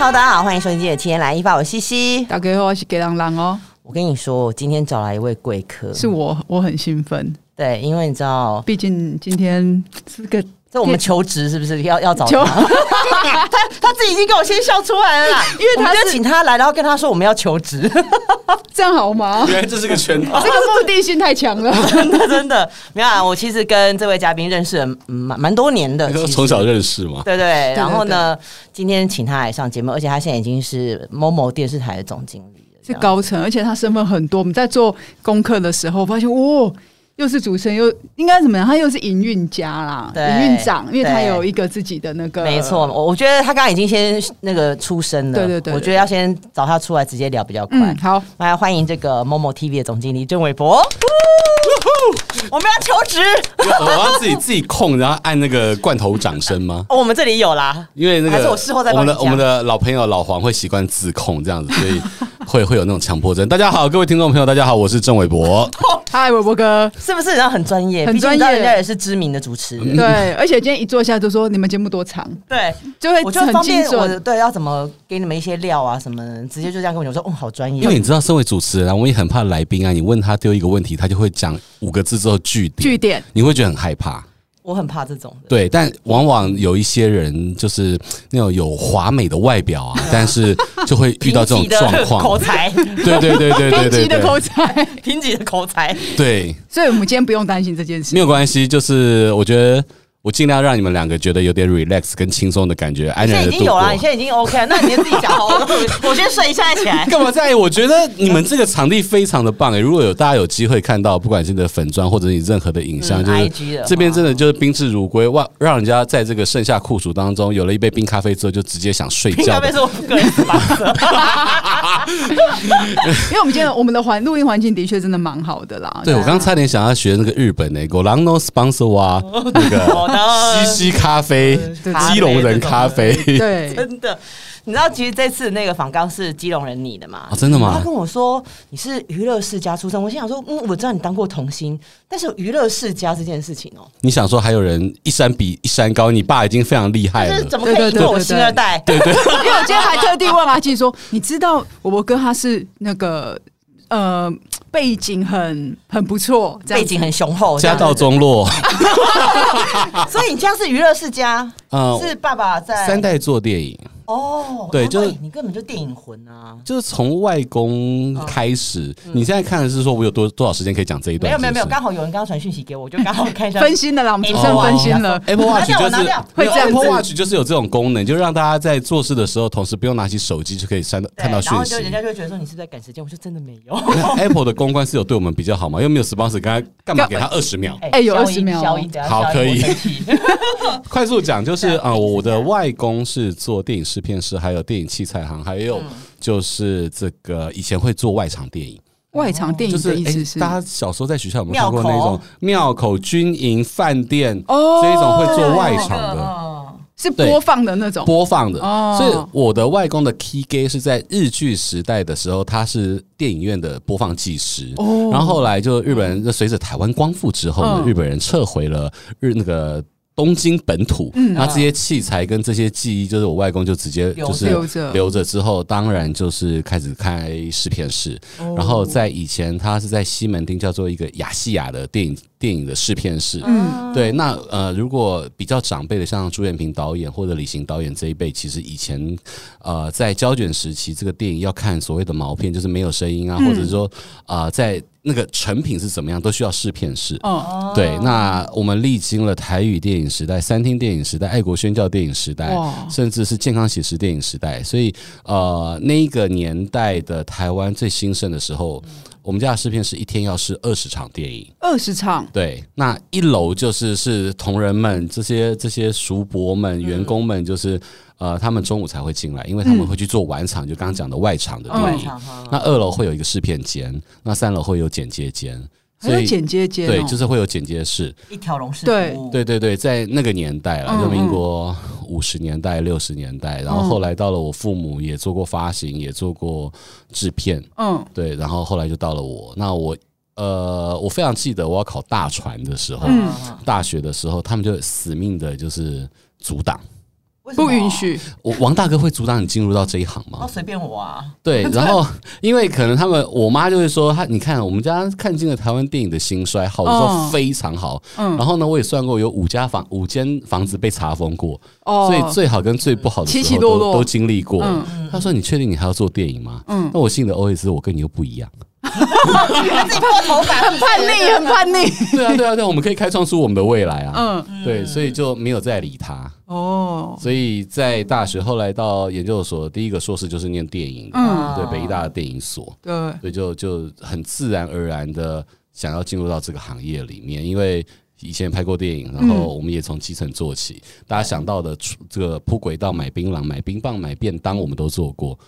Hello，大家好，欢迎收听今天的《七天来一发》，我西西。大家好，我是给郎郎哦。我跟你说，我今天找来一位贵客，是我，我很兴奋。对，因为你知道，毕竟今天是个。这我们求职是不是要要找他？他他自己已经给我先笑出来了啦，因为他就请他来，然后跟他说我们要求职，这样好吗？原来这是个圈套，这个目的性太强了，真的真的。没有啊，我其实跟这位嘉宾认识了蛮蛮多年的，从小认识嘛。对对。然后呢，今天请他来上节目，而且他现在已经是 MOMO 电视台的总经理了，是高层，而且他身份很多。我们在做功课的时候发现，哇。又是主持人，又应该怎么样？他又是营运家啦，营运长，因为他有一个自己的那个。没错，我我觉得他刚刚已经先那个出声了。对对对，我觉得要先找他出来直接聊比较快。嗯、好，来欢迎这个 MOMO TV 的总经理郑伟博。我们要求职，我要自己自己控，然后按那个罐头掌声吗？哦，我们这里有啦，因为那个还是我事后再我们的我们的老朋友老黄会习惯自控这样子，所以会会有那种强迫症。大家好，各位听众朋友，大家好，我是郑伟博。嗨，伯伯哥，是不是人家很专业？很专业，人家也是知名的主持人。对，而且今天一坐下就说你们节目多长，对，就会就很精准。对，要怎么给你们一些料啊什么的，直接就这样跟我讲说，哦，好专业。因为你知道，身为主持人，我也很怕来宾啊，你问他丢一个问题，他就会讲五个字之后句点，句点，你会觉得很害怕。我很怕这种的，对，但往往有一些人就是那种有华美的外表啊，但是就会遇到这种状况。口才，对对对对对对，贫瘠的口才，贫瘠的口才，对。所以我们今天不用担心这件事，没有关系，就是我觉得。我尽量让你们两个觉得有点 relax 跟轻松的感觉，安然的度过。已经有了，你现在已经 OK 了，那你先自己讲好了。我先睡一下再起来。干嘛在意？我觉得你们这个场地非常的棒诶。如果有大家有机会看到，不管是你的粉专或者你任何的影像，就是这边真的就是宾至如归，哇！让人家在这个盛夏酷暑当中有了一杯冰咖啡之后，就直接想睡觉。咖啡是我个人吧？因为我们今天我们的环录音环境的确真的蛮好的啦。对，我刚刚差点想要学那个日本的 Golano Sponsor 啊，那个西西。咖啡，基隆人咖啡，对，真的，你知道，其实这次那个访纲是基隆人你的嘛？啊，真的吗？他跟我说你是娱乐世家出身，我心想说，嗯，我知道你当过童星，但是娱乐世家这件事情哦，你想说还有人一山比一山高，你爸已经非常厉害了，怎么可以赢过我星二代？对对，对，因为我今天还特地问阿纪说，你知道我我哥他是那个。呃，背景很很不错，背景很雄厚，家道中落，所以你家是娱乐世家，嗯，是爸爸在三代做电影。哦，对，就是你根本就电影魂啊！就是从外公开始，你现在看的是说我有多多少时间可以讲这一段？没有没有没有，刚好有人刚刚传讯息给我，我就刚好看一下分心的啦，我们只 剩分心了。Apple Watch 就是会这样，Apple Watch 就是有这种功能，就让大家在做事的时候，同时不用拿起手机就可以删到看到讯息。然后就人家就会觉得说你是在赶时间，我说真的没有。Apple 的公关是有对我们比较好吗？又没有 sponsor，刚才干嘛给他二十秒？哎，有二十秒，好，可以。快速讲就是啊，我的外公是做电影试片师，还有电影。器材行，还有就是这个以前会做外场电影，外场电影的意思是，大家小时候在学校有没有看过那种庙口军营饭店哦，这一种会做外场的，是播放的那种播放的。所以我的外公的 key gay 是在日剧时代的时候，他是电影院的播放技师。然后后来就日本人随着台湾光复之后呢，日本人撤回了日那个。东京本土，那这些器材跟这些记忆，就是我外公就直接就是留着，留着之后，当然就是开始开试片室。然后在以前，他是在西门町叫做一个亚细亚的电影电影的试片室。嗯，对。那呃，如果比较长辈的，像朱延平导演或者李行导演这一辈，其实以前呃在胶卷时期，这个电影要看所谓的毛片，就是没有声音啊，或者说啊在。那个成品是怎么样，都需要试片室。哦，对，那我们历经了台语电影时代、三厅电影时代、爱国宣教电影时代，甚至是健康写实电影时代。所以，呃，那一个年代的台湾最兴盛的时候，我们家的试片是一天要试二十场电影，二十场。对，那一楼就是是同仁们这些这些叔伯们、员工们，就是。呃，他们中午才会进来，因为他们会去做晚场，嗯、就刚刚讲的外场的电影。嗯、那二楼会有一个试片间，那三楼会有剪接间，所以剪接间对，就是会有剪接式，一条龙式。对。对对对，在那个年代了，就民国五十年代、六十年代，然后后来到了我父母也做过发行，也做过制片，嗯，对，然后后来就到了我，那我呃，我非常记得我要考大船的时候，嗯、大学的时候，他们就死命的就是阻挡。不允许。我王大哥会阻挡你进入到这一行吗？随便我啊。对，然后因为可能他们，我妈就会说，她你看我们家看尽了台湾电影的兴衰，好的时候非常好。嗯。然后呢，我也算过有五家房，五间房子被查封过。哦。所以最好跟最不好的时候都都经历过。嗯。他说：“你确定你还要做电影吗？”嗯。那我信的 OS，我跟你又不一样。自己破头发，很叛逆，很叛逆。对啊，对啊，对，我们可以开创出我们的未来啊。嗯，对，所以就没有再理他。哦，所以在大学后来到研究所，第一个硕士就是念电影，嗯，对，北艺大的电影所。对，所以就就很自然而然的想要进入到这个行业里面，因为以前拍过电影，然后我们也从基层做起。大家想到的这个铺轨道、买槟榔、买冰棒、买便当，我们都做过。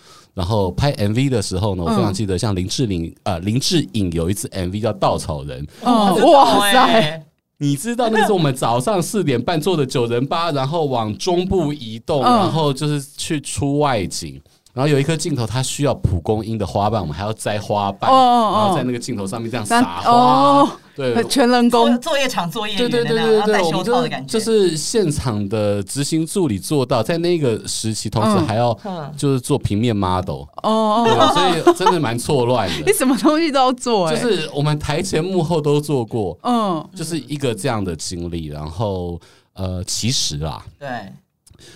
然后拍 MV 的时候呢，我非常记得，像林志玲呃林志颖有一次 MV 叫《稻草人》，哦，哇塞！你知道那是我们早上四点半坐的九人八，然后往中部移动，然后就是去出外景。然后有一颗镜头，它需要蒲公英的花瓣，我们还要摘花瓣，然后在那个镜头上面这样撒花。对，全人工。作业场作业，对对对对对，我们就就是现场的执行助理做到，在那个时期，同时还要就是做平面 model 哦，所以真的蛮错乱的。你什么东西都要做，就是我们台前幕后都做过，嗯，就是一个这样的经历。然后呃，其实啊，对。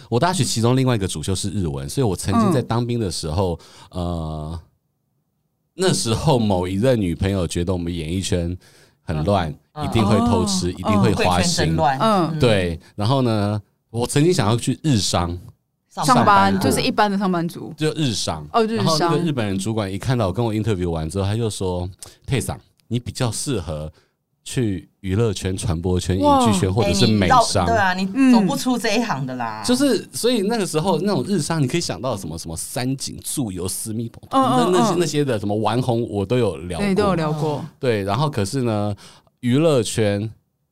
我大学其中另外一个主修是日文，所以我曾经在当兵的时候，嗯、呃，那时候某一任女朋友觉得我们演艺圈很乱，嗯、一定会偷吃，嗯、一定会花心，嗯，对。然后呢，我曾经想要去日商上班，上班就是一般的上班族，就日商哦，日商。然后那个日本人主管一看到我跟我 interview 完之后，他就说：“佩桑，你比较适合。”去娱乐圈、传播圈、影剧圈，或者是美商，对啊，你走不出这一行的啦。就是，所以那个时候那种日商，你可以想到什么什么三井住友、私密，那那些那些的什么玩红，我都有聊对，都有聊过。对，然后可是呢，娱乐圈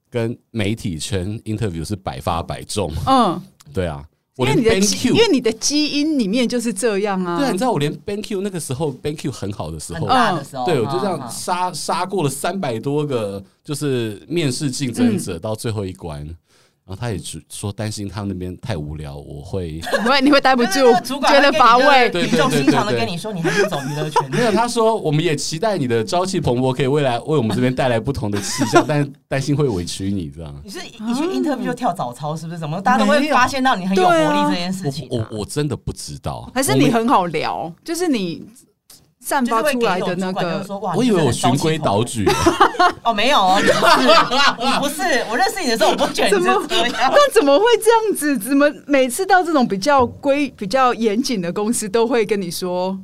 跟媒体圈 interview 是百发百中。嗯，对啊。因为你的基，因为你的基因里面就是这样啊。对啊，你知道我连 BenQ 那个时候 BenQ 很好的时候，嗯，对，我就这样杀杀过了三百多个，就是面试竞争者到最后一关。然后他也说担心他们那边太无聊，我会，不会，你会待不住，觉得乏味，语重心长的跟你说，你还是走娱乐圈。没有，他说我们也期待你的朝气蓬勃，可以未来为我们这边带来不同的气象，但担心会委屈你这样。你是一去 interview 就跳早操，是不是？怎么大家都会发现到你很有活力这件事情？我我真的不知道，还是你很好聊，就是你。散发出来的那个，我以为我循规蹈矩。哦，没有哦，你不是，你不是。我认识你的时候，我不觉得你是这样。那怎么会这样子？怎么每次到这种比较规、比较严谨的公司，都会跟你说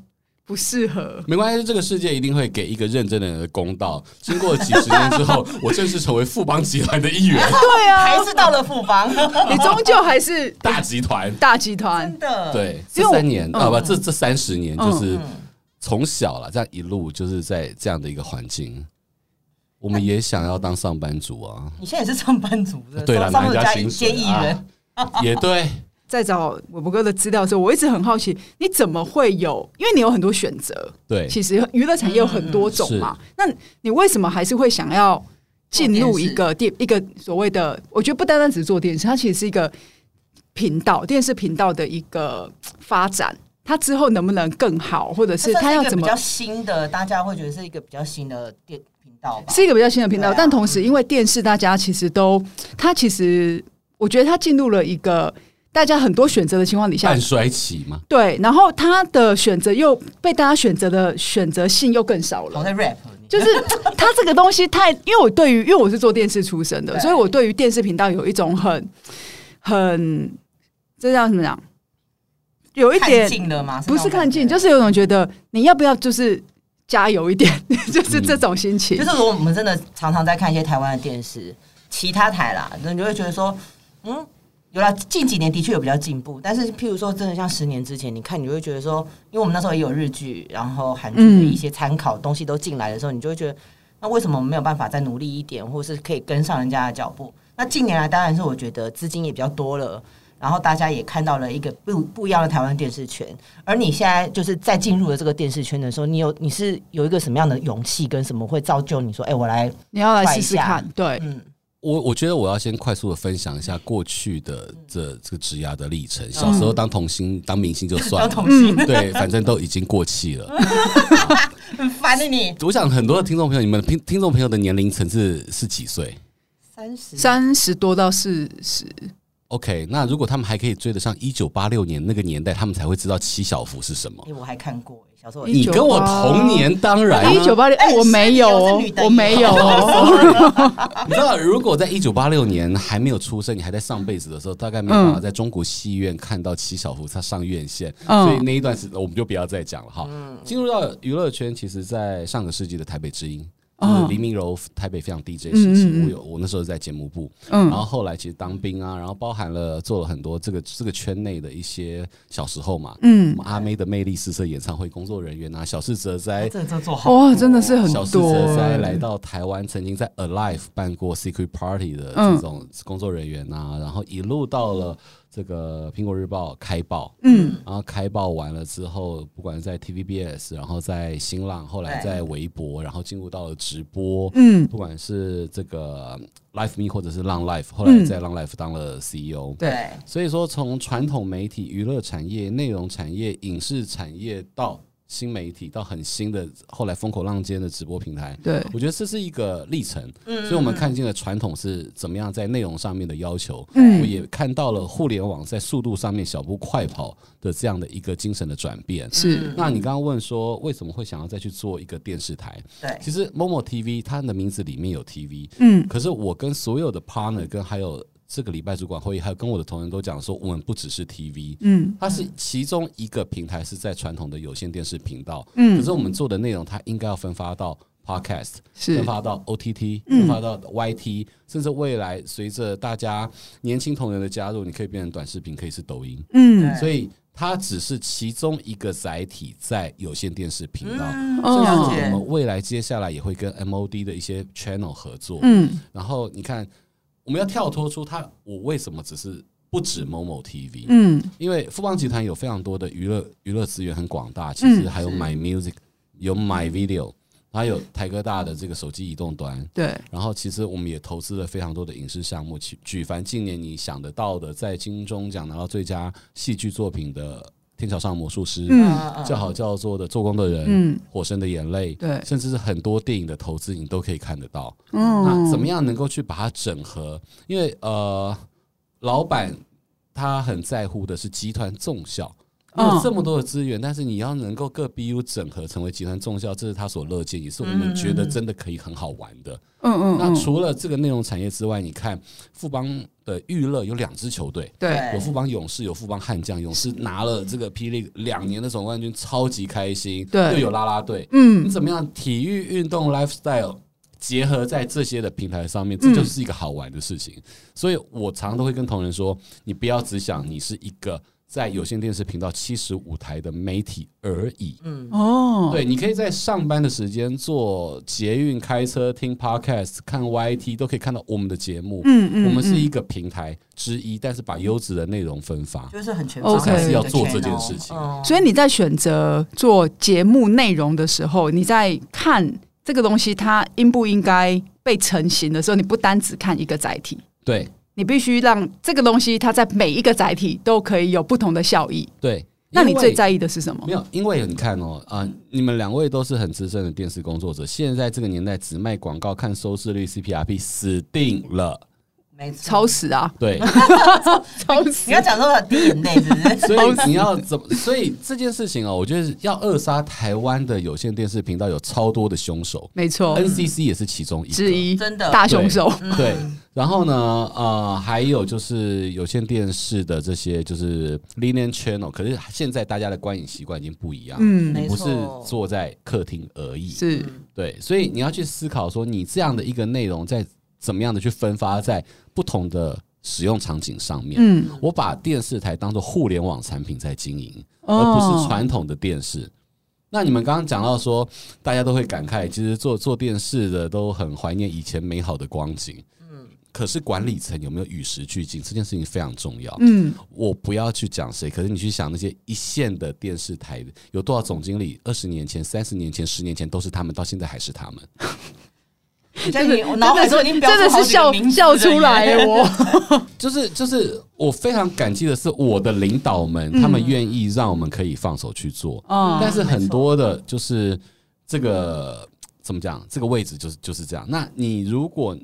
不适合？没关系，这个世界一定会给一个认真的人的公道。经过几十年之后，我正式成为富邦集团的一员。对啊，还是到了富邦，你终究还是大集团。大集团，真的对。这三年啊，不，这这三十年就是。从小了，这样一路就是在这样的一个环境，我们也想要当上班族啊。你现在也是上班族，对了，拿人家薪水人也对。在找我博哥的资料的时候，我一直很好奇，你怎么会有？因为你有很多选择，对，其实娱乐产业有很多种嘛。那你为什么还是会想要进入一个电一个所谓的？我觉得不单单只是做电视，它其实是一个频道，电视频道的一个发展。他之后能不能更好，或者是他要怎么？比较新的，大家会觉得是一个比较新的电频道吧？是一个比较新的频道，但同时因为电视，大家其实都，他其实我觉得他进入了一个大家很多选择的情况底下，半衰期嘛。对，然后他的选择又被大家选择的选择性又更少了。我在 rap，就是他这个东西太，因为我对于因为我是做电视出身的，所以我对于电视频道有一种很很这叫什么讲？有一点不是看近，就是有种觉得你要不要就是加油一点，就是这种心情。就是如果我们真的常常在看一些台湾的电视，其他台啦，你就会觉得说，嗯，有了近几年的确有比较进步，但是譬如说真的像十年之前，你看你就会觉得说，因为我们那时候也有日剧，然后韩剧的一些参考东西都进来的时候，你就会觉得，那为什么我们没有办法再努力一点，或是可以跟上人家的脚步？那近年来当然是我觉得资金也比较多了。然后大家也看到了一个不不一样的台湾电视圈，而你现在就是在进入了这个电视圈的时候，你有你是有一个什么样的勇气跟什么会造就你说，哎，我来你要来试试看，对，嗯，我我觉得我要先快速的分享一下过去的这这个职涯的历程。小时候当童星、当明星就算了，当童星。对，反正都已经过气了，很烦的你。我想很多的听众朋友，你们听听众朋友的年龄层次是几岁？三十，三十多到四十。OK，那如果他们还可以追得上一九八六年那个年代，他们才会知道七小福是什么。欸、我还看过，小时候你跟我同年，当然一九八六，哎，我没有哦，我没有。你知道，如果在一九八六年还没有出生，你还在上辈子的时候，大概没办法在中国戏院看到七小福他上院线，嗯、所以那一段时我们就不要再讲了哈。进、嗯、入到娱乐圈，其实，在上个世纪的台北之音。就是黎明柔台北非常 DJ 时期，我有我那时候在节目部，然后后来其实当兵啊，然后包含了做了很多这个这个圈内的一些小时候嘛，嗯，阿妹的魅力四射演唱会工作人员啊，小四哲哉，这这做好哇，真的是很多。小四哲哉来到台湾，曾经在 Alive 办过 Secret Party 的这种工作人员啊，然后一路到了。这个苹果日报开报，嗯，然后开报完了之后，不管是在 TVBS，然后在新浪，后来在微博，然后进入到了直播，嗯，不管是这个 Life Me 或者是浪 Life，后来在浪 Life 当了 CEO，对，所以说从传统媒体、娱乐产业、内容产业、影视产业到。新媒体到很新的，后来风口浪尖的直播平台，对，我觉得这是一个历程。嗯，所以我们看见了传统是怎么样在内容上面的要求，嗯，我也看到了互联网在速度上面小步快跑的这样的一个精神的转变。是，那你刚刚问说为什么会想要再去做一个电视台？对，其实 Momo TV 它的名字里面有 TV，嗯，可是我跟所有的 partner 跟还有。这个礼拜主管会议，还有跟我的同仁都讲说，我们不只是 TV，嗯，它是其中一个平台，是在传统的有线电视频道，嗯，可是我们做的内容，它应该要分发到 Podcast，是。分发到 OTT，分发到 YT，甚至未来随着大家年轻同仁的加入，你可以变成短视频，可以是抖音，嗯，所以它只是其中一个载体在有线电视频道，甚至我们未来接下来也会跟 MOD 的一些 channel 合作，嗯，然后你看。我们要跳脱出它，我为什么只是不止 MOMO TV？嗯，因为富邦集团有非常多的娱乐娱乐资源很广大，其实还有 My Music，有 My Video，还有台哥大的这个手机移动端。对，然后其实我们也投资了非常多的影视项目，举凡近年你想得到的，在金钟奖拿到最佳戏剧作品的。天桥上的魔术师，嗯，叫好叫座的做工的人，嗯，火神的眼泪，对，甚至是很多电影的投资，你都可以看得到。嗯，那怎么样能够去把它整合？因为呃，老板他很在乎的是集团纵效。有这么多的资源，但是你要能够各 BU 整合成为集团重效，这是他所乐见，也是我们觉得真的可以很好玩的。嗯嗯。那除了这个内容产业之外，你看富邦的娱乐有两支球队，对，有富邦勇士，有富邦悍将。勇士拿了这个霹雳两年的总冠军，超级开心。对，又有啦啦队。嗯，你怎么样？体育运动 lifestyle 结合在这些的平台上面，这就是一个好玩的事情。所以我常常都会跟同仁说，你不要只想你是一个。在有线电视频道七十五台的媒体而已。嗯哦，对，你可以在上班的时间做捷运、开车、听 Podcast、看 YT，都可以看到我们的节目。嗯嗯，我们是一个平台之一，但是把优质的内容分发，就是很全面。OK，是要做这件事情。所以你在选择做节目内容的时候，你在看这个东西它应不应该被成型的时候，你不单只看一个载体。对。你必须让这个东西，它在每一个载体都可以有不同的效益。对，那你最在意的是什么？没有，因为你看哦，啊、呃，你们两位都是很资深的电视工作者，现在这个年代只卖广告、看收视率、CPRP，死定了。没错，超时啊！对，超时。你要讲说很滴眼泪，是不是？所以你要怎么？所以这件事情哦，我觉得要扼杀台湾的有线电视频道有超多的凶手。没错，NCC 也是其中一个之一，真的大凶手。对，然后呢，呃，还有就是有线电视的这些就是 linear channel，可是现在大家的观影习惯已经不一样，嗯，不是坐在客厅而已，是对，所以你要去思考说，你这样的一个内容在。怎么样的去分发在不同的使用场景上面？嗯，我把电视台当做互联网产品在经营，而不是传统的电视。那你们刚刚讲到说，大家都会感慨，其实做做电视的都很怀念以前美好的光景。嗯，可是管理层有没有与时俱进？这件事情非常重要。嗯，我不要去讲谁，可是你去想那些一线的电视台有多少总经理，二十年前、三十年前、十年前都是他们，到现在还是他们。真的，我脑海中已经真的是笑笑出来我就是就是，我非常感激的是，我的领导们，他们愿意让我们可以放手去做。嗯，但是很多的，就是这个怎么讲？这个位置就是就是这样。那你如果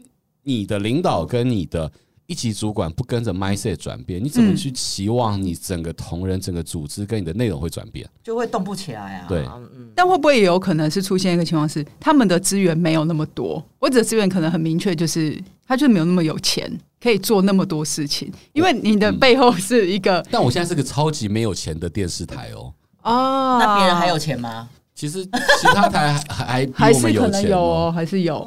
你的领导跟你的一级主管不跟着 mindset 转变，你怎么去期望你整个同仁、整个组织跟你的内容会转变？就会动不起来啊。对，但会不会也有可能是出现一个情况是，他们的资源没有那么多，或者资源可能很明确，就是他就没有那么有钱，可以做那么多事情。因为你的背后是一个，但我现在是个超级没有钱的电视台哦。哦，那别人还有钱吗？其实其他台还还是可能有钱哦，还是有。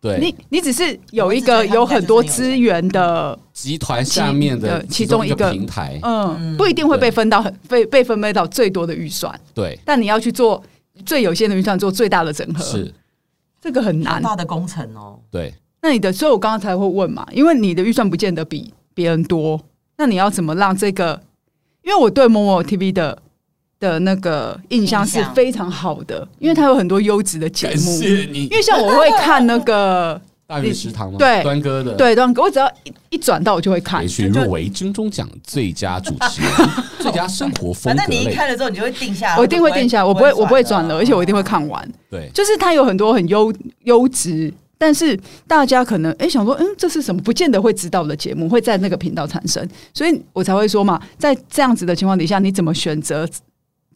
对，你你只是有一个有很多资源的集团下面的其中一个平台，嗯，不一定会被分到很被被分配到最多的预算，对，但你要去做最有限的预算，做最大的整合，是。这个很难。大的工程哦。对，那你的，所以我刚刚才会问嘛，因为你的预算不见得比别人多，那你要怎么让这个？因为我对 MOMO TV 的。的那个印象是非常好的，因为它有很多优质的节目。谢谢你。因为像我会看那个 大鱼食堂吗？对，端哥的，对端哥，我只要一一转到我就会看。也许入围金钟奖最佳主持人、最佳生活风格类。那你一看了之后，你就会定下来。我一定会定下来，我不会，我不会转了，而且我一定会看完。对，就是它有很多很优优质，但是大家可能哎想说，嗯，这是什么？不见得会知道的节目会在那个频道产生，所以我才会说嘛，在这样子的情况底下，你怎么选择？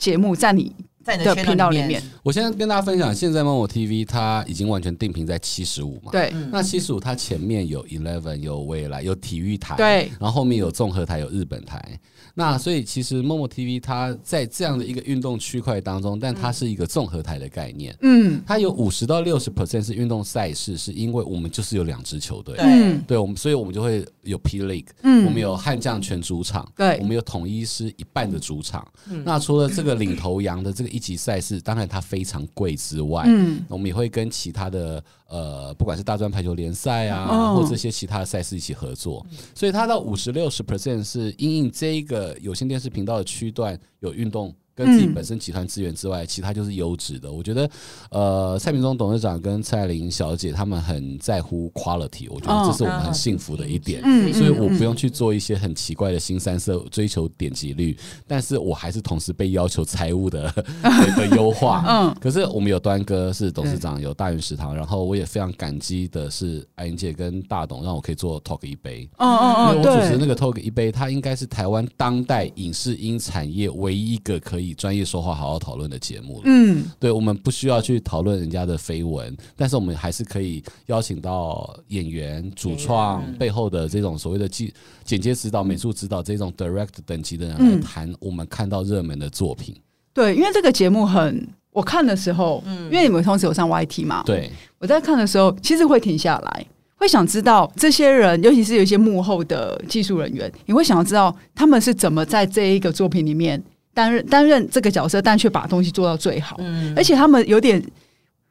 节目在你在你的频道里面，我现在跟大家分享，现在 MOMO TV 它已经完全定频在七十五嘛。对，那七十五它前面有 Eleven，有未来，有体育台，对，然后后面有综合台，有日本台。那所以其实 MOMO TV 它在这样的一个运动区块当中，但它是一个综合台的概念。嗯，它有五十到六十 percent 是运动赛事，是因为我们就是有两支球队。对，对，我们所以我们就会有 P League，嗯，我们有悍将全主场，对，我们有统一师一半的主场。那除了这个领头羊的这个一级赛事，当然它非常贵之外，嗯，我们也会跟其他的。呃，不管是大专排球联赛啊，哦、或这些其他的赛事一起合作，所以它到五十六十 percent 是因应这一个有线电视频道的区段有运动。跟自己本身集团资源之外，嗯、其他就是优质的。我觉得，呃，蔡明忠董事长跟蔡玲小姐他们很在乎 quality，我觉得这是我们很幸福的一点。嗯、所以我不用去做一些很奇怪的新三色，追求点击率，但是我还是同时被要求财务的 的优化。嗯，可是我们有端哥是董事长，有大云食堂，然后我也非常感激的是艾英姐跟大董，让我可以做 Talk 一杯。哦哦哦，因为我主持那个 Talk 一杯，它应该是台湾当代影视音产业唯一一个可以。以专业说话好好讨论的节目，嗯，对，我们不需要去讨论人家的绯闻，但是我们还是可以邀请到演员、主创背后的这种所谓的剪剪接指导、美术指导这种 direct 等级的人来谈我们看到热门的作品。对，因为这个节目很，我看的时候，嗯，因为你们同时有上 YT 嘛，对，我在看的时候，其实会停下来，会想知道这些人，尤其是有一些幕后的技术人员，你会想要知道他们是怎么在这一个作品里面。担任担任这个角色，但却把东西做到最好。嗯，而且他们有点，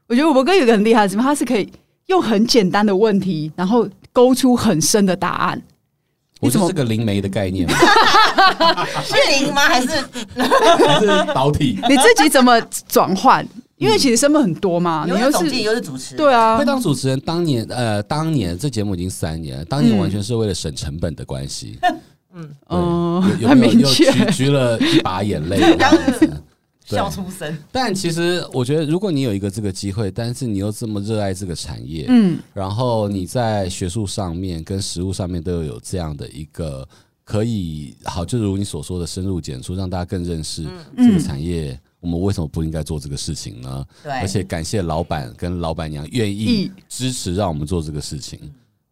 我觉得我哥有个很厉害的地方，他是可以用很简单的问题，然后勾出很深的答案。我觉得这个灵媒的概念吗？是灵吗？还是还是导体？你自己怎么转换？因为其实身份很多嘛，你又是总经理又是主持人，对啊。会当主持人，当年呃，当年这节目已经三年了，当年完全是为了省成本的关系。嗯嗯，很明确，掬了一把眼泪，笑出声。但其实我觉得，如果你有一个这个机会，但是你又这么热爱这个产业，嗯，然后你在学术上面跟实务上面都有这样的一个可以好，就如你所说的深入简出，让大家更认识这个产业，我们为什么不应该做这个事情呢？对，而且感谢老板跟老板娘愿意。支持让我们做这个事情。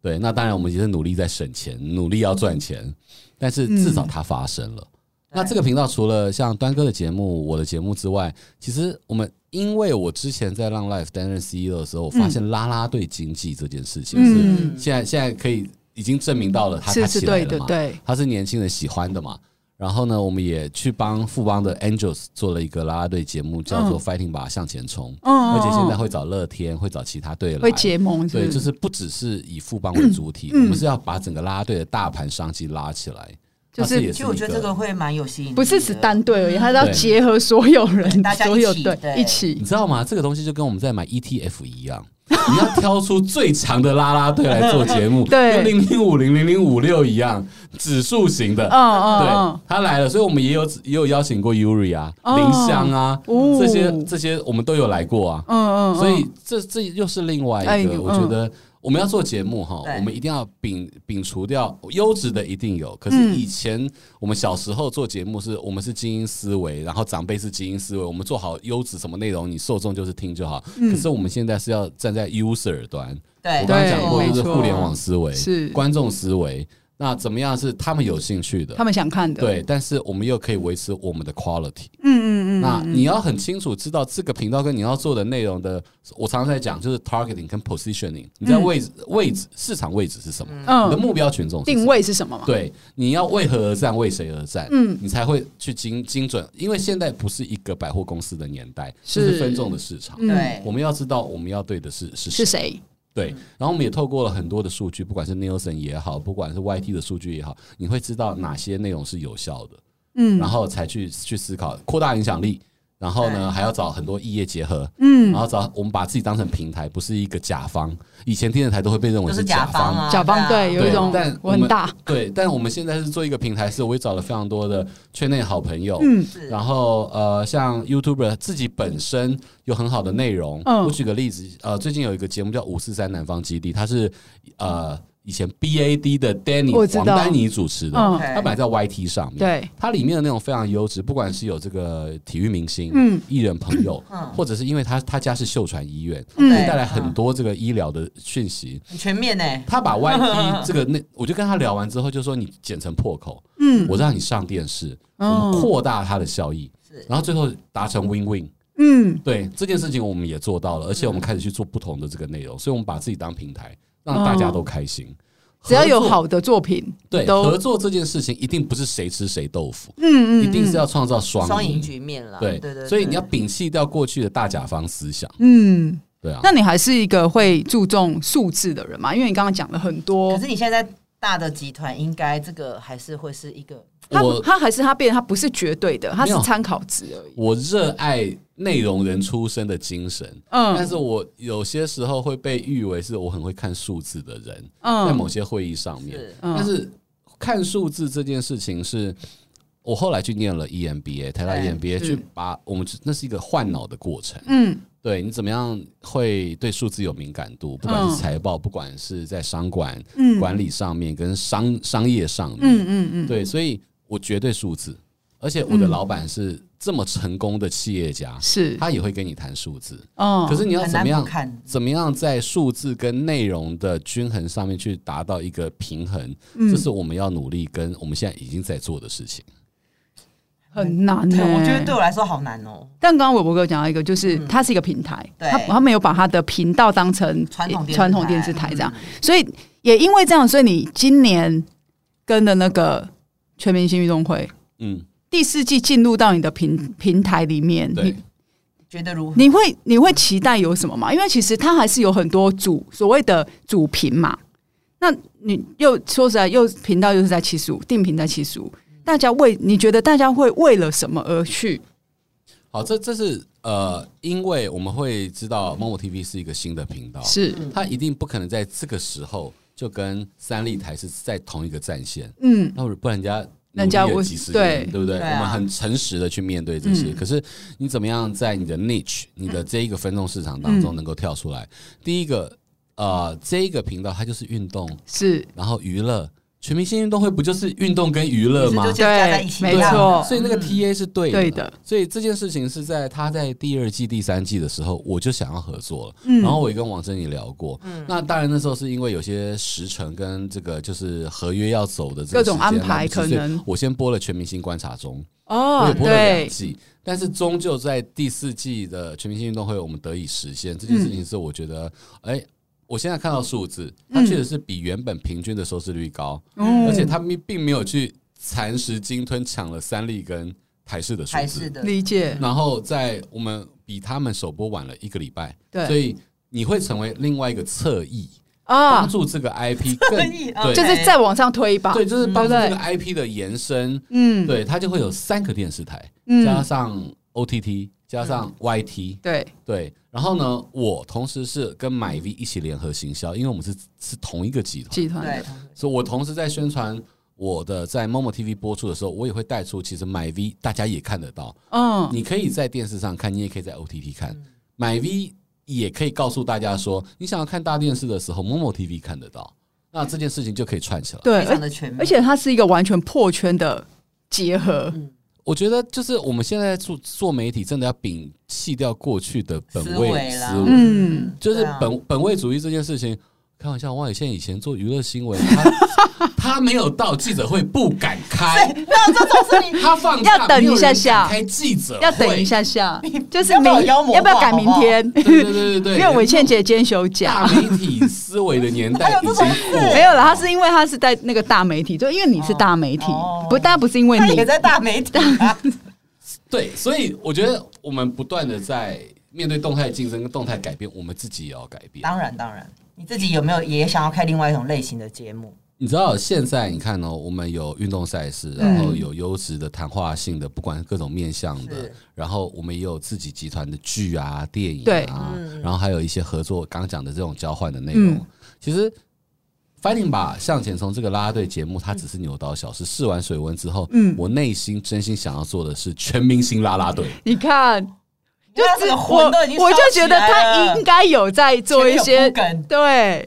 对，那当然我们也是努力在省钱，努力要赚钱。但是至少它发生了。嗯、那这个频道除了像端哥的节目、我的节目之外，其实我们因为我之前在让 Life 担任 CEO 的时候，我发现啦啦队经济这件事情是现在现在可以已经证明到了他，他起来了嘛？是年轻人喜欢的嘛。然后呢，我们也去帮富邦的 Angels 做了一个啦啦队节目，叫做 Fighting 吧向前冲。而且现在会找乐天，会找其他队来，会结盟。对，就是不只是以富邦为主体，我们是要把整个啦啦队的大盘商机拉起来。就是其实我觉得这个会蛮有吸引力，不是只单队而已，它是要结合所有人，大家所有队一起。你知道吗？这个东西就跟我们在买 ETF 一样。你要挑出最强的拉拉队来做节目，对，跟零零五零零零五六一样，指数型的，嗯嗯，对，他来了，所以我们也有也有邀请过 Yuri 啊、林香啊，这些这些我们都有来过啊，嗯嗯，所以这这又是另外一个，我觉得。我们要做节目哈，我们一定要摒摒除掉优质的一定有，可是以前我们小时候做节目是我们是精英思维，然后长辈是精英思维，我们做好优质什么内容，你受众就是听就好。可是我们现在是要站在 user 端，我刚刚讲过就是互联网思维，是。观众思维。那怎么样是他们有兴趣的，他们想看的，对，但是我们又可以维持我们的 quality，嗯嗯嗯。那你要很清楚知道这个频道跟你要做的内容的，我常常在讲就是 targeting 跟 positioning，你在位置位置市场位置是什么？嗯，你的目标群众定位是什么嘛？对，你要为何而战，为谁而战？嗯，你才会去精精准，因为现在不是一个百货公司的年代，是。分众的市场。对，我们要知道我们要对的是是是谁。对，然后我们也透过了很多的数据，不管是 Nielsen 也好，不管是 YT 的数据也好，你会知道哪些内容是有效的，嗯，然后才去去思考扩大影响力。然后呢，还要找很多异业结合，嗯，然后找我们把自己当成平台，不是一个甲方。以前电视台都会被认为是甲方，甲方对，有一种但我很大，对，但我们现在是做一个平台，是我也找了非常多的圈内好朋友，嗯，然后呃，像 YouTuber 自己本身有很好的内容，我举个例子，呃，最近有一个节目叫五四三南方基地，它是呃。以前 B A D 的 Danny 王丹妮主持的，他本来在 Y T 上面，对，它里面的内容非常优质，不管是有这个体育明星、艺人朋友，或者是因为他他家是秀传医院，可以带来很多这个医疗的讯息，很全面呢。他把 Y T 这个那，我就跟他聊完之后，就说你剪成破口，嗯，我让你上电视，我们扩大它的效益，然后最后达成 Win Win，嗯，对这件事情我们也做到了，而且我们开始去做不同的这个内容，所以我们把自己当平台。让大家都开心，只要有好的作品，对合作这件事情一定不是谁吃谁豆腐，嗯嗯，一定是要创造双双赢局面了，对对对，所以你要摒弃掉过去的大甲方思想，嗯，对啊。那你还是一个会注重数字的人嘛？因为你刚刚讲了很多，可是你现在大的集团应该这个还是会是一个，他他还是他变，他不是绝对的，他是参考值而已。我热爱。内容人出身的精神，嗯，但是我有些时候会被誉为是我很会看数字的人，嗯，在某些会议上面，但是看数字这件事情是我后来去念了 EMBA，台大 EMBA 去把我们那是一个换脑的过程，嗯，对你怎么样会对数字有敏感度，不管是财报，不管是在商管管理上面，跟商商业上面，嗯嗯嗯，对，所以我绝对数字，而且我的老板是。这么成功的企业家，是他也会跟你谈数字，哦，可是你要怎么样？怎么样在数字跟内容的均衡上面去达到一个平衡？这是我们要努力跟我们现在已经在做的事情。很难，欸，我觉得对我来说好难哦。但刚刚韦伯哥讲到一个，就是它是一个平台，他他没有把他的频道当成传统传统电视台这样，所以也因为这样，所以你今年跟的那个全明星运动会，嗯。第四季进入到你的平平台里面，你觉得如何？你会你会期待有什么吗？因为其实它还是有很多主所谓的主频嘛。那你又说实在，又频道又是在七十五，定频在七十五，大家为你觉得大家会为了什么而去？好，这这是呃，因为我们会知道 MOMO TV 是一个新的频道，是它一定不可能在这个时候就跟三立台是在同一个战线，嗯，那不然人家。人家我几十年，对不对？我们很诚实的去面对这些。可是你怎么样在你的 niche、你的这一个分众市场当中能够跳出来？第一个，呃，这一个频道它就是运动，是，然后娱乐。全明星运动会不就是运动跟娱乐吗？对，没错。所以那个 TA 是对的。对的。所以这件事情是在他在第二季、第三季的时候，我就想要合作了。然后我也跟王珍妮聊过。那当然那时候是因为有些时程跟这个就是合约要走的这个各种安排，可能我先播了全明星观察中哦，我也播了两季，但是终究在第四季的全明星运动会，我们得以实现这件事情，是我觉得哎。我现在看到数字，它确实是比原本平均的收视率高，嗯、而且他们并没有去蚕食、鲸吞抢了三立跟台视的数字，理解。然后在我们比他们首播晚了一个礼拜，对，所以你会成为另外一个侧翼，啊，帮助这个 IP 更 对，就是再往上推一把。对，就是帮助这个 IP 的延伸。嗯，对，它就会有三个电视台，加上 OTT，加上 YT。对对，然后呢，我同时是跟 MyV 一起联合行销，因为我们是是同一个集团，集团的，所以我同时在宣传我的在 Momo TV 播出的时候，我也会带出，其实 MyV 大家也看得到。嗯，你可以在电视上看，你也可以在 OTT 看，MyV。也可以告诉大家说，你想要看大电视的时候，Momo TV 看得到，那这件事情就可以串起来。对，非常的全面而且它是一个完全破圈的结合。嗯，我觉得就是我们现在做做媒体，真的要摒弃掉过去的本位思维，嗯，就是本本位主义这件事情。开玩笑，王伟宪以前做娱乐新闻，他 他没有到记者会不敢开，那这种事情。他放要等一下下开记者要等一下下，就是明要不要改明天？对对对对，因为伟倩姐今天休假。大媒体思维的年代已经过，没有了。他是因为他是在那个大媒体，就因为你是大媒体，不，大家不是因为你也在大媒体。对，所以我觉得我们不断的在面对动态竞争跟动态改变，我们自己也要改变。当然，当然。你自己有没有也想要开另外一种类型的节目？你知道现在你看哦，我们有运动赛事，然后有优质的谈话性的，不管各种面向的，然后我们也有自己集团的剧啊、电影啊，然后还有一些合作，刚刚讲的这种交换的内容。其实，Fighting 吧向前冲这个啦啦队节目，它只是牛刀小试，试完水温之后，嗯，我内心真心想要做的是全明星啦啦队。你看。就是我，我就觉得他应该有在做一些。对，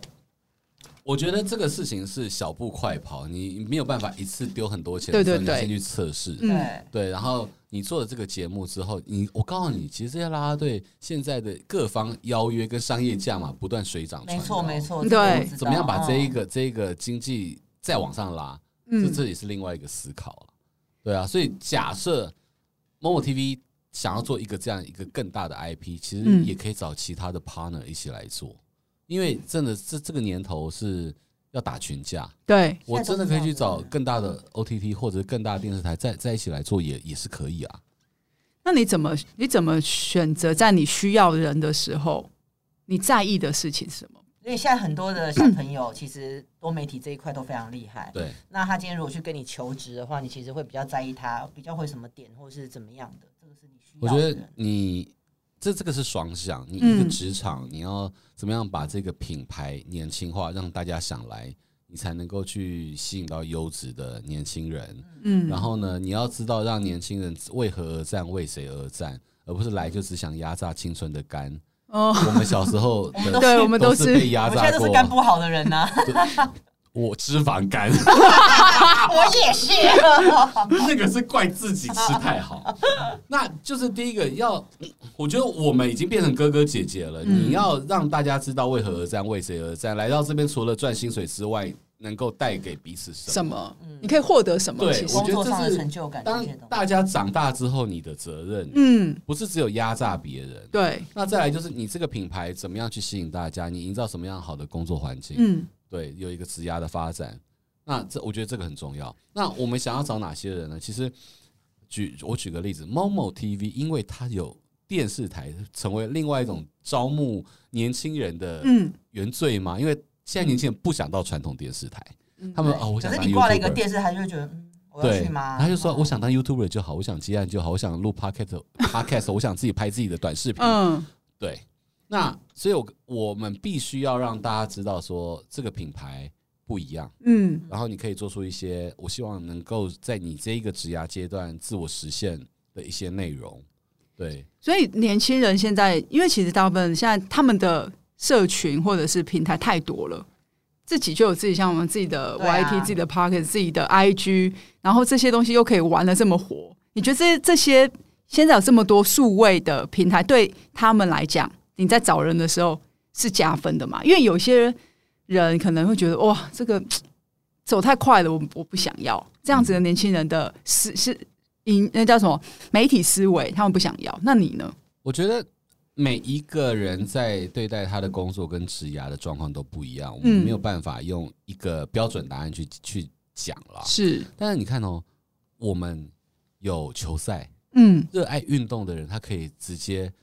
我觉得这个事情是小步快跑，你没有办法一次丢很多钱，对对对，先去测试，对对。然后你做了这个节目之后，你我告诉你，其实这些啦啦队现在的各方邀约跟商业价码不断水涨船高，没错没错。对，怎么样把这一个这一个经济再往上拉？这这也是另外一个思考了。对啊，所以假设 Momo TV。想要做一个这样一个更大的 IP，其实也可以找其他的 partner 一起来做，因为真的这这个年头是要打群架。对，我真的可以去找更大的 OTT 或者更大的电视台在在一起来做，也也是可以啊。那你怎么你怎么选择在你需要人的时候，你在意的事情是什么？因为现在很多的小朋友其实多媒体这一块都非常厉害。对，那他今天如果去跟你求职的话，你其实会比较在意他比较会什么点，或是怎么样的。我觉得你这这个是双向，你一个职场，你要怎么样把这个品牌年轻化，让大家想来，你才能够去吸引到优质的年轻人。嗯，然后呢，你要知道让年轻人为何而战，为谁而战，而不是来就只想压榨青春的肝。哦，我们小时候 对，我们都是被压榨过，现在都是肝不好的人呐。我脂肪肝，我也是。那个是怪自己吃太好，那就是第一个要，我觉得我们已经变成哥哥姐姐了。嗯、你要让大家知道为何而战，为谁而战。来到这边除了赚薪水之外，能够带给彼此什么？什么？你可以获得什么？对，我觉得这是成就感。当大家长大之后，你的责任，嗯，不是只有压榨别人。对。那再来就是你这个品牌怎么样去吸引大家？你营造什么样好的工作环境？嗯。对，有一个职涯的发展，那这我觉得这个很重要。那我们想要找哪些人呢？其实举我举个例子，Momo TV，因为它有电视台，成为另外一种招募年轻人的原罪嘛。因为现在年轻人不想到传统电视台，他们哦，我想当 YouTuber。可是你挂了一个电视台，就会觉得嗯，我要去吗？他就说，我想当 YouTuber 就好，我想接案就好，我想录 Podcast，Podcast，我想自己拍自己的短视频。嗯，对。那所以，我我们必须要让大家知道说，这个品牌不一样，嗯，然后你可以做出一些，我希望能够在你这一个职涯阶段自我实现的一些内容，对。所以年轻人现在，因为其实大部分现在他们的社群或者是平台太多了，自己就有自己像我们自己的 YT、自己的 Pocket、自己的 IG，然后这些东西又可以玩的这么火，你觉得这这些现在有这么多数位的平台，对他们来讲？你在找人的时候是加分的嘛？因为有些人可能会觉得哇，这个 走太快了，我我不想要这样子的年轻人的思是因那叫什么媒体思维，他们不想要。那你呢？我觉得每一个人在对待他的工作跟职涯的状况都不一样，我们没有办法用一个标准答案去去讲了。是，但是你看哦，我们有球赛，嗯，热爱运动的人，他可以直接，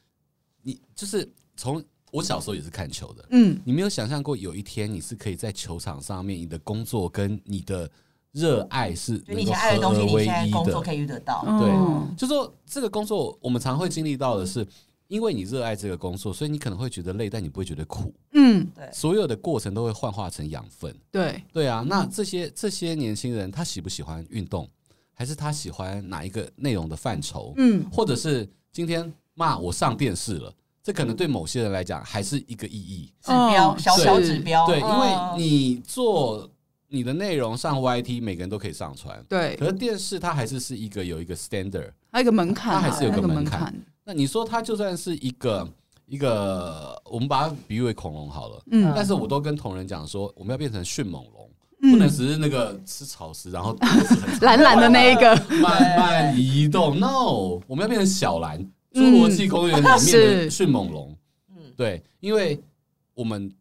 你就是。从我小时候也是看球的，嗯，你没有想象过有一天你是可以在球场上面，你的工作跟你的热爱是就你以前爱的东西，你现在工作可以遇得到。对，就说这个工作我们常会经历到的是，因为你热爱这个工作，所以你可能会觉得累，但你不会觉得苦。嗯，对，所有的过程都会幻化成养分。对，对啊。那这些这些年轻人，他喜不喜欢运动，还是他喜欢哪一个内容的范畴？嗯，或者是今天骂我上电视了，这可能对某些人来讲还是一个意义指标，小小指标。对，因为你做你的内容上 YT，每个人都可以上传。对，可是电视它还是是一个有一个 standard，还有一个门槛，它还是有个门槛。那你说它就算是一个一个，我们把它比喻为恐龙好了。嗯，但是我都跟同仁讲说，我们要变成迅猛龙，不能只是那个吃草食，然后懒懒的那一个慢慢移动。No，我们要变成小蓝，侏罗纪公园里面的迅猛龙。嗯，对，因为我们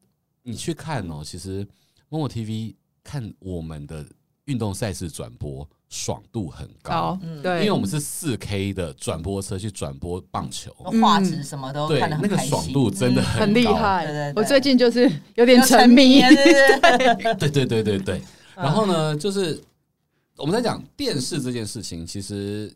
你去看哦，其实 Momo TV 看我们的运动赛事转播。爽度很高，对，因为我们是四 K 的转播车去转播棒球，画质什么都看得很开心，那个爽度真的很厉害。我最近就是有点沉迷，对对对对。对。然后呢，就是我们在讲电视这件事情，其实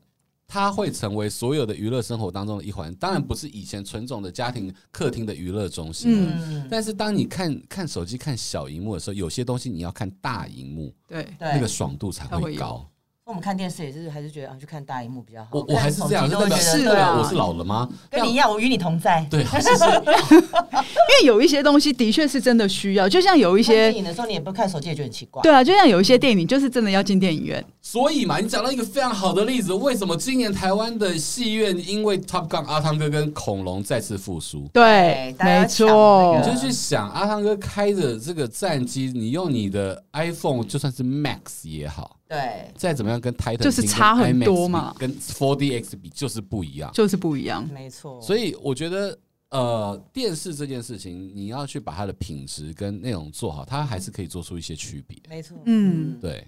它会成为所有的娱乐生活当中的一环。当然不是以前纯种的家庭客厅的娱乐中心，嗯，但是当你看看手机看小荧幕的时候，有些东西你要看大荧幕，对，那个爽度才会高。我们看电视也是，还是觉得啊，去看大荧幕比较好。我我还是这样，就会觉得是啊，我是老了吗？跟你一样，我与你同在。对，还 是因为有一些东西的确是真的需要，就像有一些电影的时候，你也不看手机，也觉得很奇怪。对啊，就像有一些电影，就是真的要进电影院。所以嘛，你讲到一个非常好的例子，为什么今年台湾的戏院因为 Top Gun 阿汤哥跟恐龙再次复苏？对，没错。你就去想，阿汤哥开着这个战机，你用你的 iPhone，就算是 Max 也好。对，再怎么样跟 Titan 就是差很多嘛，跟 4DX 比就是不一样，就是不一样，没错。所以我觉得，呃，电视这件事情，你要去把它的品质跟内容做好，它还是可以做出一些区别。没错，嗯，对。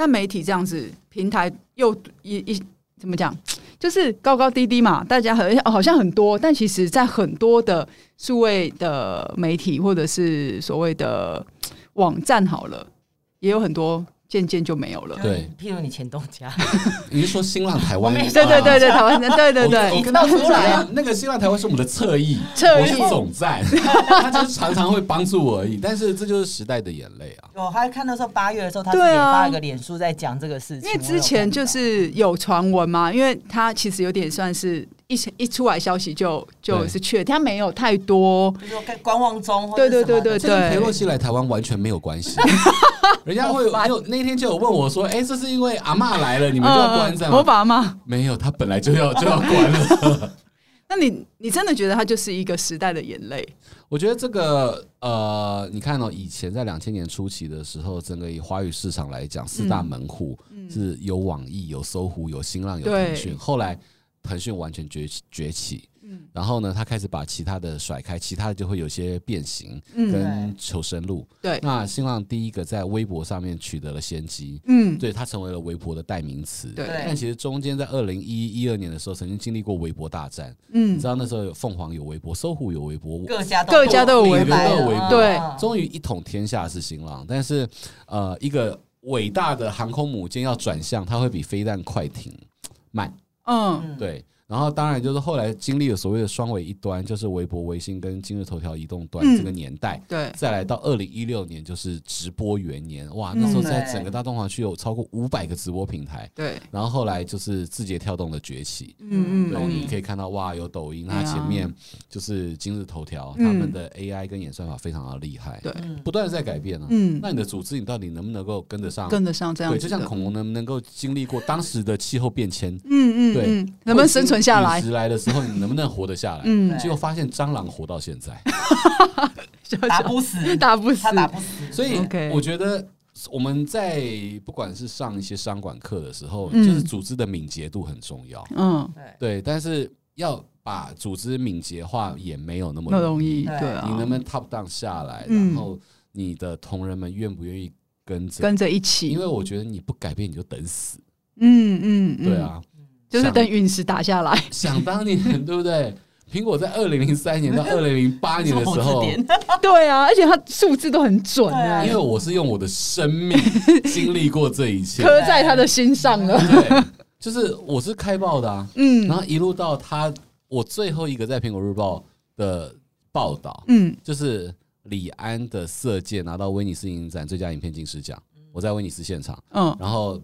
但媒体这样子，平台又一一怎么讲，就是高高低低嘛，大家好像好像很多，但其实在很多的数位的媒体或者是所谓的网站，好了，也有很多。渐渐就没有了。对，譬如你前东家，你是说新浪台湾？对对对对，台湾对对对，你跟他出来。那个新浪台湾是我们的侧翼，侧翼总站，他就是常常会帮助我而已。但是这就是时代的眼泪啊！我还看到说八月的时候，他也发一个脸书在讲这个事情。因为之前就是有传闻嘛，因为他其实有点算是。一一出来消息就就是确，他没有太多，就是说观望中。对对对对对，裴洛西来台湾完全没有关系。人家会有那天就有问我说：“哎，这是因为阿嬷来了，你们就要关在吗？”我把阿嬷没有，他本来就要就要关了。那你你真的觉得他就是一个时代的眼泪？我觉得这个呃，你看哦，以前在两千年初期的时候，整个以华语市场来讲，四大门户是有网易、有搜狐、有新浪、有腾讯，后来。腾讯完全崛崛起，嗯，然后呢，他开始把其他的甩开，其他的就会有些变形，跟求生路。对，那新浪第一个在微博上面取得了先机，嗯，对，它成为了微博的代名词。对，但其实中间在二零一一二年的时候，曾经经历过微博大战。嗯，你知道那时候有凤凰有微博，搜狐有微博，各家各家都有微博，对，终于一统天下是新浪。但是，呃，一个伟大的航空母舰要转向，它会比飞弹快艇慢。嗯，对，然后当然就是后来经历了所谓的双尾一端，就是微博、微信跟今日头条移动端这个年代，对，再来到二零一六年就是直播元年，哇，那时候在整个大东华区有超过五百个直播平台，对，然后后来就是字节跳动的崛起，嗯嗯，你可以看到哇，有抖音，它前面就是今日头条，他们的 AI 跟演算法非常的厉害，对，不断的在改变啊，嗯，那你的组织你到底能不能够跟得上？跟得上这样，对，就像恐龙能不能够经历过当时的气候变迁？嗯嗯，对，能不能生存下来？陨石来的时候，你能不能活得下来？嗯，结果发现蟑螂活到现在，打不死，打不死，他打不死。所以我觉得我们在不管是上一些商管课的时候，就是组织的敏捷度很重要。嗯，对，但是要把组织敏捷化也没有那么容易。对啊，你能不能 top down 下来？然后你的同仁们愿不愿意跟着跟着一起？因为我觉得你不改变你就等死。嗯嗯，对啊。就是等陨石打下来。想当年，对不对？苹果在二零零三年到 二零零八年的时候，对啊，而且它数字都很准啊。因为我是用我的生命经历过这一切，刻在他的心上了。对，就是我是开报的啊，嗯，然后一路到他，我最后一个在苹果日报的报道，嗯，就是李安的《色戒》拿到威尼斯影展最佳影片金狮奖，我在威尼斯现场，嗯，然后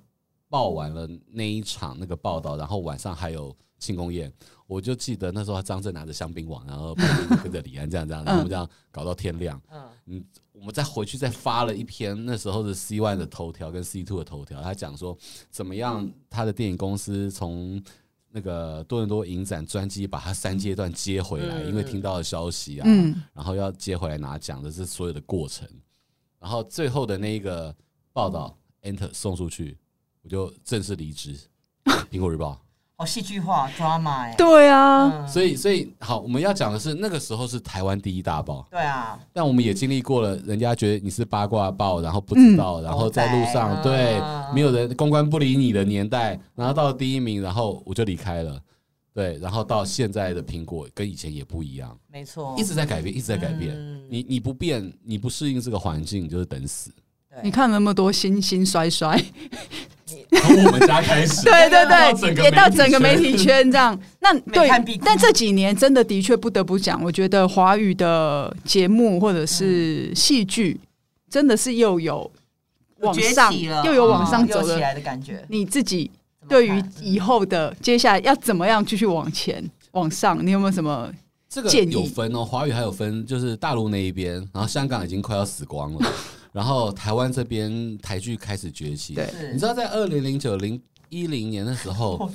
报完了那一场那个报道，然后晚上还有庆功宴。我就记得那时候张震拿着香槟王，然后跟着李安这样这样，然后我们这样搞到天亮。嗯，我们再回去再发了一篇那时候的 C One 的头条跟 C Two 的头条，他讲说怎么样他的电影公司从那个多伦多影展专机把他三阶段接回来，因为听到的消息啊，然后要接回来拿奖的这所有的过程，然后最后的那一个报道 Enter 送出去，我就正式离职 苹果日报。好戏剧化，drama 哎，对啊，嗯、所以所以好，我们要讲的是那个时候是台湾第一大报，对啊，但我们也经历过了，人家觉得你是八卦报，然后不知道，嗯、然后在路上、嗯、对，没有人公关不理你的年代，然后到了第一名，然后我就离开了，对，然后到现在的苹果跟以前也不一样，没错，一直在改变，一直在改变，嗯、你你不变，你不适应这个环境，你就是等死。你看那么多兴兴衰衰。从我们家开始，对对 对，也到整个媒体圈这样。那对，但这几年真的的确不得不讲，我觉得华语的节目或者是戏剧，真的是又有往上，又有往上走起来的感觉。你自己对于以后的接下来要怎么样继续往前往上，你有没有什么建议？这个有分哦，华语还有分，就是大陆那一边，然后香港已经快要死光了。然后台湾这边台剧开始崛起，对，你知道在二零零九零一零年的时候，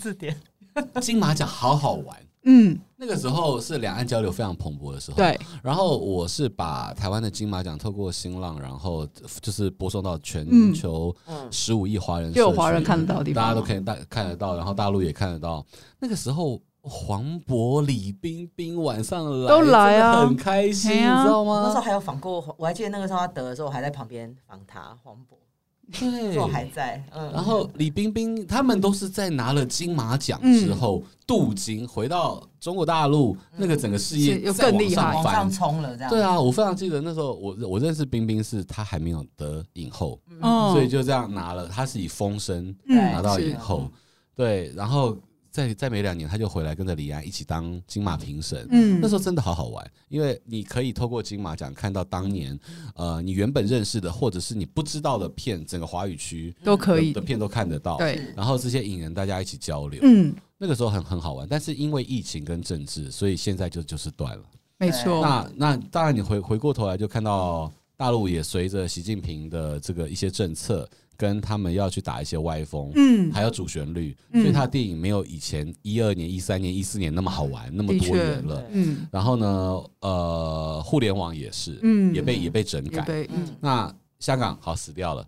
金马奖好好玩，嗯，那个时候是两岸交流非常蓬勃的时候，对。然后我是把台湾的金马奖透过新浪，然后就是播送到全球十五亿华人，就有华人看得到的地方，大家都可以大看得到，然后大陆也看得到。那个时候。黄渤、李冰冰晚上来都来啊，很开心，啊、你知道吗？那时候还有访过，我还记得那个时候他得的时候，我还在旁边访他。黄渤，对，我还在。嗯，然后李冰冰他们都是在拿了金马奖之后镀金回到中国大陆，嗯、那个整个事业又更厉害，往上冲了。这样对啊，我非常记得那时候我我认识冰冰是她还没有得影后，嗯、所以就这样拿了，她是以风声拿到影后，嗯、对，然后。再再没两年，他就回来跟着李安一起当金马评审。嗯，那时候真的好好玩，因为你可以透过金马奖看到当年，呃，你原本认识的或者是你不知道的片，整个华语区都可以的片都看得到。对，然后这些影人大家一起交流，嗯，那个时候很很好玩。但是因为疫情跟政治，所以现在就就是断了。没错。那那当然，你回回过头来就看到大陆也随着习近平的这个一些政策。跟他们要去打一些歪风，嗯，还有主旋律，所以他的电影没有以前一二年、一三年、一四年那么好玩，那么多元了，嗯。然后呢，呃，互联网也是，嗯，也被也被整改，嗯。那香港好死掉了，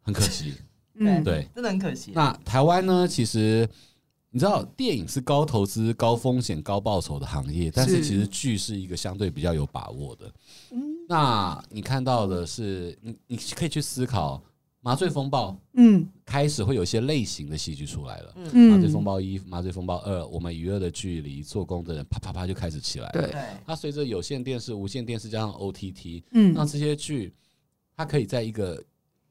很可惜，嗯，对，真的很可惜。那台湾呢？其实你知道，电影是高投资、高风险、高报酬的行业，但是其实剧是一个相对比较有把握的。嗯，那你看到的是，你你可以去思考。麻醉风暴，嗯，开始会有一些类型的戏剧出来了。嗯，麻醉风暴一、麻醉风暴二，我们娱乐的距离，做工的人，啪啪啪就开始起来了。对，它随着有线电视、无线电视加上 OTT，嗯，让这些剧，它可以在一个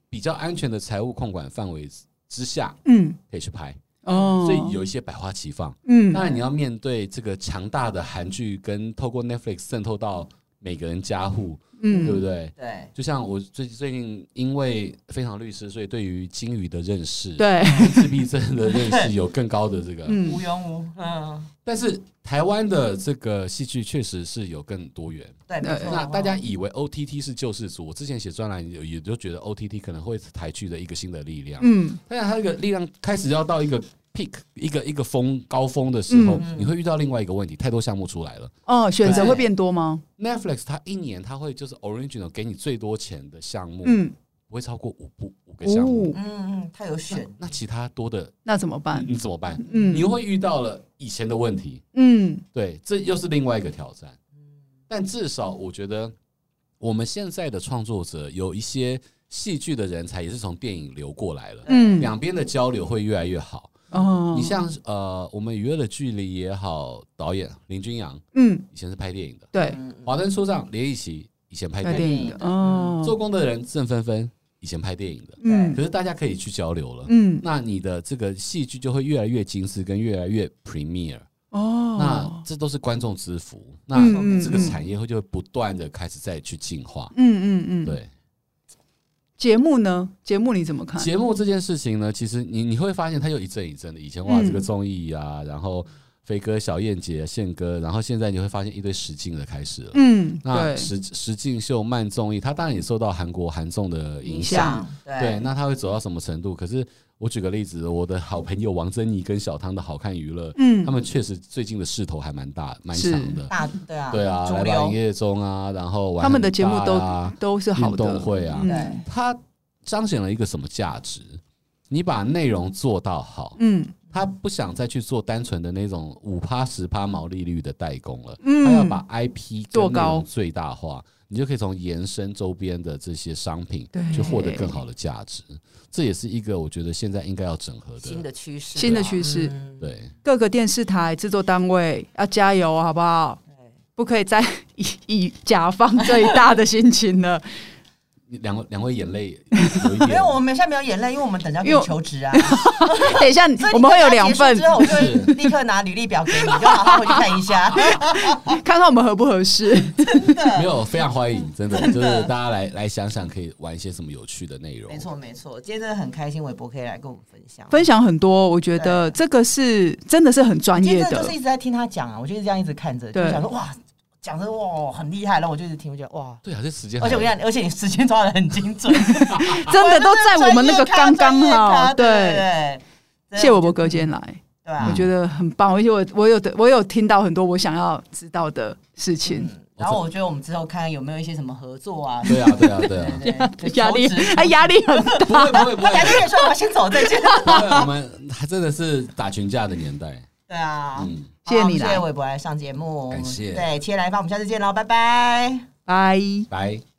比较安全的财务控管范围之下，嗯，可以去拍。哦，所以有一些百花齐放。嗯，当然你要面对这个强大的韩剧，跟透过 Netflix 渗透到每个人加护。嗯，对不对？对，就像我最最近因为非常律师，所以对于金鱼的认识，对自闭症的认识有更高的这个无庸无嗯。但是台湾的这个戏剧确实是有更多元。对，那大家以为 OTT 是救世主，我之前写专栏也也就觉得 OTT 可能会是台剧的一个新的力量。嗯，但是它这个力量开始要到一个。Peak 一个一个峰高峰的时候，嗯、你会遇到另外一个问题，太多项目出来了。哦，选择会变多吗？Netflix 它一年它会就是 original 给你最多钱的项目，嗯，不会超过五部五个项目。嗯嗯，它有选那，那其他多的那怎么办？你怎么办？嗯，你会遇到了以前的问题。嗯，对，这又是另外一个挑战。但至少我觉得我们现在的创作者有一些戏剧的人才，也是从电影流过来了。嗯，两边的交流会越来越好。哦，你像呃，我们《娱乐的距离》也好，导演林君阳，嗯，以前是拍电影的，对，《华灯初上》连奕琦以前拍电影。的，哦，做工的人郑芬芬以前拍电影的，嗯，可是大家可以去交流了，嗯，那你的这个戏剧就会越来越精致，跟越来越 premiere。哦，那这都是观众之福。那这个产业会就会不断的开始再去进化。嗯嗯嗯，对。节目呢？节目你怎么看？节目这件事情呢，其实你你会发现它又一阵一阵的。以前哇，这个综艺啊，然后飞哥、小燕姐、宪哥，然后现在你会发现一堆实境的开始了。嗯，那实实境秀、慢综艺，它当然也受到韩国韩综的影响。对，那它会走到什么程度？可是。我举个例子，我的好朋友王珍妮跟小汤的好看娱乐，嗯，他们确实最近的势头还蛮大、蛮强的。大对啊，对啊，来吧营业中啊，然后他们的节目都都是好的。运动会啊，对，它彰显了一个什么价值？你把内容做到好，嗯，他不想再去做单纯的那种五趴十趴毛利率的代工了，嗯，他要把 IP 做高最大化。你就可以从延伸周边的这些商品，去获得更好的价值。这也是一个我觉得现在应该要整合的新的趋势。新的趋势，对各个电视台制作单位要加油，好不好？不可以再 以以甲方最大的心情了。两位两位眼泪，没有，我们现在没有眼泪，因为我们等着给你求职啊。等一下，我们会有两份，之后我就会立刻拿履历表给你，就好好回去看一下，看看我们合不合适。真的没有，非常欢迎，真的就是大家来来想想，可以玩一些什么有趣的内容。没错没错，今天真的很开心，韦博可以来跟我们分享，分享很多。我觉得这个是真的是很专业的，就是一直在听他讲啊，我就这样一直看着，就想说哇。讲的哇很厉害，然后我就一直听，我觉得哇，对啊，这时间，而且我跟你讲，而且你时间抓的很精准，真的都在我们那个刚刚好，对。对。谢我伯哥今天来，对啊，我觉得很棒，而且我我有的我有听到很多我想要知道的事情，然后我觉得我们之后看看有没有一些什么合作啊，对啊对啊对啊，压力啊压力很大，不会不会不会，压力很大，我先走再见。我们还真的是打群架的年代，对啊，嗯。谢谢你来，谢谢韦伯来上节目，感谢。对，切来访，我们下次见喽，拜拜，拜拜。